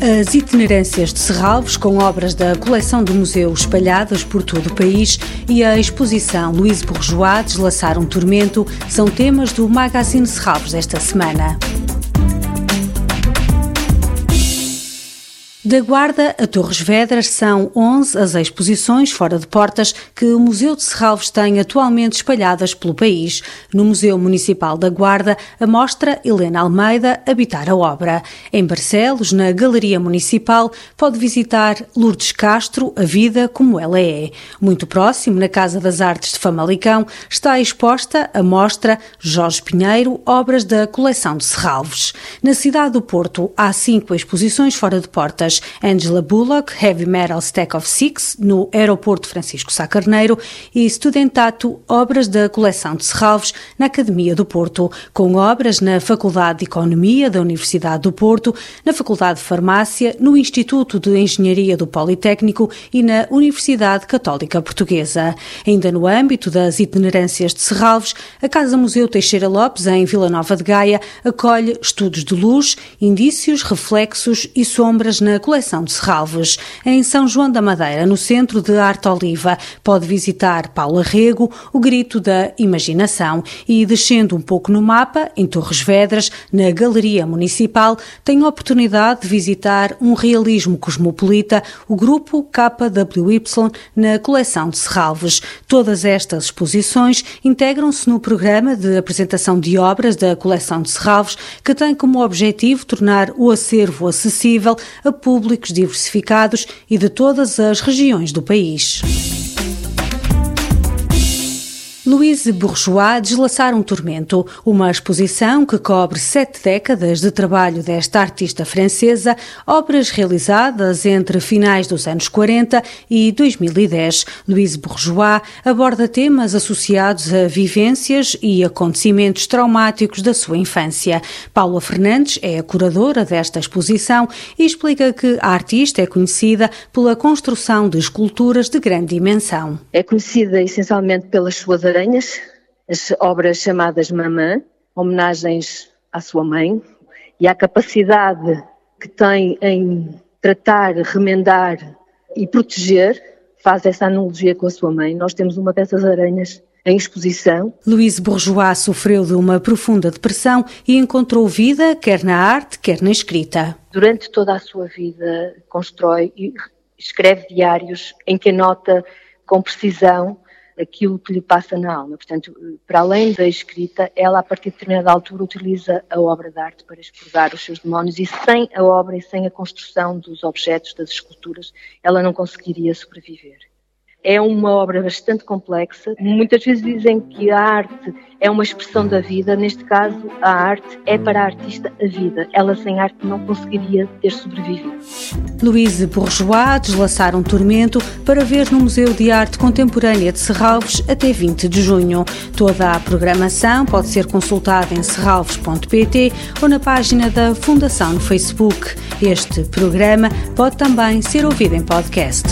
as itinerâncias de Serralves com obras da coleção do museu espalhadas por todo o país e a exposição Luís Bourgeois Deslaçar um Tormento são temas do Magazine Serralves desta semana. Da Guarda a Torres Vedras são 11 as exposições fora de portas que o Museu de Serralves tem atualmente espalhadas pelo país. No Museu Municipal da Guarda, a mostra Helena Almeida Habitar a Obra. Em Barcelos, na Galeria Municipal, pode visitar Lourdes Castro, A Vida como Ela É. Muito próximo, na Casa das Artes de Famalicão, está exposta a mostra Jorge Pinheiro, obras da coleção de Serralves. Na cidade do Porto, há cinco exposições fora de portas Angela Bullock, Heavy Metal Stack of Six, no Aeroporto Francisco Sá Carneiro, e Studentato, obras da coleção de Serralves, na Academia do Porto, com obras na Faculdade de Economia da Universidade do Porto, na Faculdade de Farmácia, no Instituto de Engenharia do Politécnico e na Universidade Católica Portuguesa. Ainda no âmbito das itinerâncias de Serralves, a Casa Museu Teixeira Lopes, em Vila Nova de Gaia, acolhe estudos de luz, indícios, reflexos e sombras na coleção de Serralves. Em São João da Madeira, no Centro de Arte Oliva, pode visitar Paula Rego, o Grito da Imaginação e, descendo um pouco no mapa, em Torres Vedras, na Galeria Municipal, tem a oportunidade de visitar um realismo cosmopolita, o grupo KWY, na coleção de Serralves. Todas estas exposições integram-se no programa de apresentação de obras da coleção de Serralves, que tem como objetivo tornar o acervo acessível a públicos diversificados e de todas as regiões do país. Louise Bourgeois Deslaçar um Tormento, uma exposição que cobre sete décadas de trabalho desta artista francesa, obras realizadas entre finais dos anos 40 e 2010. Louise Bourgeois aborda temas associados a vivências e acontecimentos traumáticos da sua infância. Paula Fernandes é a curadora desta exposição e explica que a artista é conhecida pela construção de esculturas de grande dimensão. É conhecida essencialmente pelas suas aranhas as obras chamadas Mamã, homenagens à sua mãe e à capacidade que tem em tratar, remendar e proteger, faz essa analogia com a sua mãe. Nós temos uma dessas aranhas em exposição. Louise Bourgeois sofreu de uma profunda depressão e encontrou vida quer na arte, quer na escrita. Durante toda a sua vida constrói e escreve diários em que anota com precisão aquilo que lhe passa na alma. Portanto, para além da escrita, ela a partir de determinada altura utiliza a obra de arte para expurgar os seus demónios e sem a obra e sem a construção dos objetos, das esculturas, ela não conseguiria sobreviver. É uma obra bastante complexa. Muitas vezes dizem que a arte é uma expressão da vida. Neste caso, a arte é para a artista a vida. Ela sem arte não conseguiria ter sobrevivido. Louise Bourgeois deslaçar um tormento para ver no Museu de Arte Contemporânea de Serralves até 20 de junho. Toda a programação pode ser consultada em serralves.pt ou na página da Fundação no Facebook. Este programa pode também ser ouvido em podcast.